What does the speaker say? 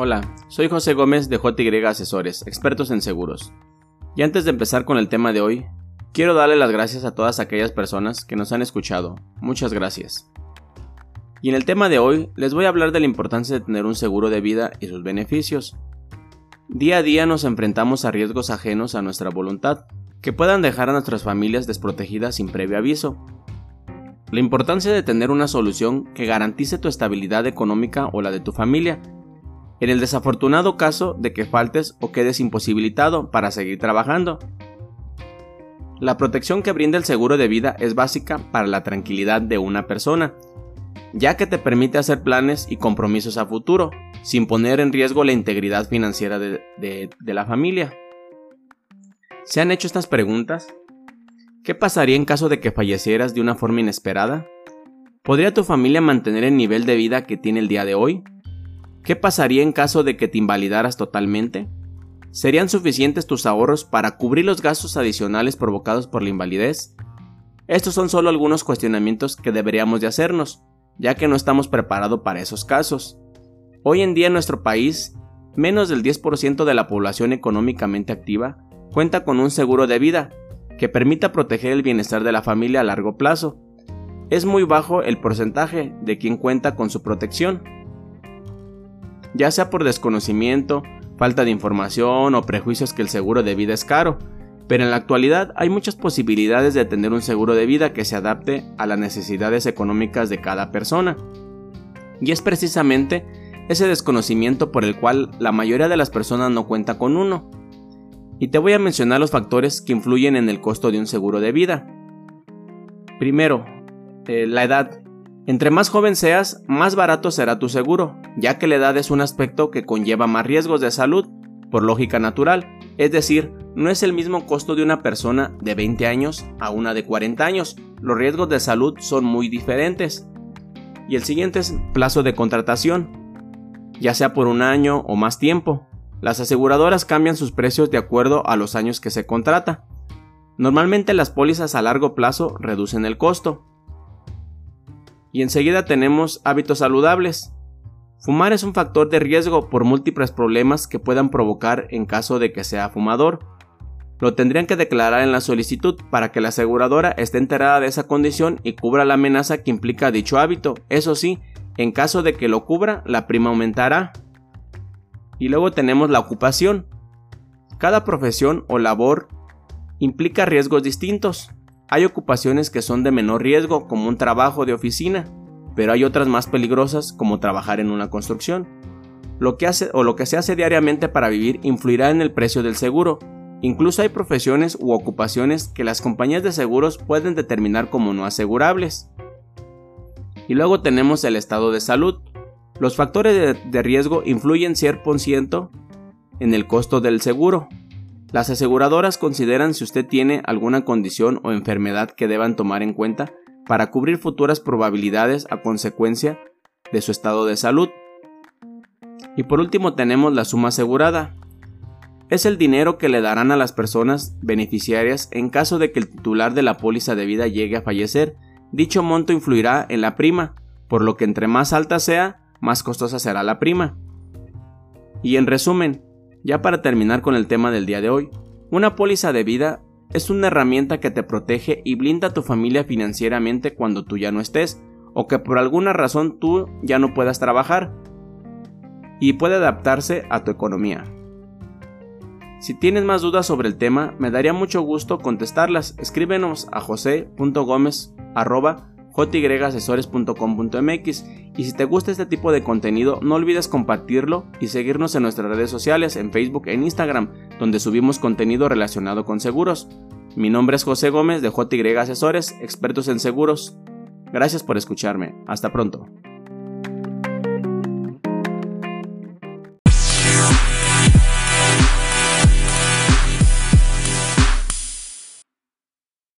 Hola, soy José Gómez de JY Asesores, expertos en seguros. Y antes de empezar con el tema de hoy, quiero darle las gracias a todas aquellas personas que nos han escuchado. Muchas gracias. Y en el tema de hoy les voy a hablar de la importancia de tener un seguro de vida y sus beneficios. Día a día nos enfrentamos a riesgos ajenos a nuestra voluntad, que puedan dejar a nuestras familias desprotegidas sin previo aviso. La importancia de tener una solución que garantice tu estabilidad económica o la de tu familia en el desafortunado caso de que faltes o quedes imposibilitado para seguir trabajando. La protección que brinda el seguro de vida es básica para la tranquilidad de una persona, ya que te permite hacer planes y compromisos a futuro, sin poner en riesgo la integridad financiera de, la familia. ¿Se han hecho estas preguntas? ¿Qué pasaría en caso de que fallecieras de una forma inesperada? ¿Podría tu familia mantener el nivel de vida que tiene el día de hoy? ¿Qué pasaría en caso de que te invalidaras totalmente? ¿Serían suficientes tus ahorros para cubrir los gastos adicionales provocados por la invalidez? Estos son solo algunos cuestionamientos que deberíamos de hacernos, ya que no estamos preparados para esos casos. Hoy en día en nuestro país, menos del 10% de la población económicamente activa cuenta con un seguro de vida que permita proteger el bienestar de la familia a largo plazo. Es muy bajo el porcentaje de quien cuenta con su protección ya sea por desconocimiento, falta de información o prejuicios que el seguro de vida es caro, pero en la actualidad hay muchas posibilidades de tener un seguro de vida que se adapte a las necesidades económicas de cada persona. Y es precisamente ese desconocimiento por el cual la mayoría de las personas no cuenta con uno. Y te voy a mencionar los factores que influyen en el costo de un seguro de vida. Primero, eh, la edad. Entre más joven seas, más barato será tu seguro, ya que la edad es un aspecto que conlleva más riesgos de salud, por lógica natural, es decir, no es el mismo costo de una persona de 20 años a una de 40 años, los riesgos de salud son muy diferentes. Y el siguiente es plazo de contratación, ya sea por un año o más tiempo. Las aseguradoras cambian sus precios de acuerdo a los años que se contrata. Normalmente las pólizas a largo plazo reducen el costo, y enseguida tenemos hábitos saludables. Fumar es un factor de riesgo por múltiples problemas que puedan provocar en caso de que sea fumador. Lo tendrían que declarar en la solicitud para que la aseguradora esté enterada de esa condición y cubra la amenaza que implica dicho hábito. Eso sí, en caso de que lo cubra, la prima aumentará. Y luego tenemos la ocupación. Cada profesión o labor implica riesgos distintos. Hay ocupaciones que son de menor riesgo, como un trabajo de oficina, pero hay otras más peligrosas, como trabajar en una construcción. Lo que hace o lo que se hace diariamente para vivir influirá en el precio del seguro. Incluso hay profesiones u ocupaciones que las compañías de seguros pueden determinar como no asegurables. Y luego tenemos el estado de salud. Los factores de, riesgo influyen 100% en el costo del seguro. Las aseguradoras consideran si usted tiene alguna condición o enfermedad que deban tomar en cuenta para cubrir futuras probabilidades a consecuencia de su estado de salud. Y por último tenemos la suma asegurada. Es el dinero que le darán a las personas beneficiarias en caso de que el titular de la póliza de vida llegue a fallecer. Dicho monto influirá en la prima, por lo que entre más alta sea, más costosa será la prima. Y en resumen, ya para terminar con el tema del día de hoy, una póliza de vida es una herramienta que te protege y blinda a tu familia financieramente cuando tú ya no estés o que por alguna razón tú ya no puedas trabajar y puede adaptarse a tu economía. Si tienes más dudas sobre el tema, me daría mucho gusto contestarlas. Escríbenos a jose.gomez jyasesores.com.mx y si te gusta este tipo de contenido no olvides compartirlo y seguirnos en nuestras redes sociales en Facebook e Instagram donde subimos contenido relacionado con seguros. Mi nombre es José Gómez de JY expertos en seguros. Gracias por escucharme. Hasta pronto.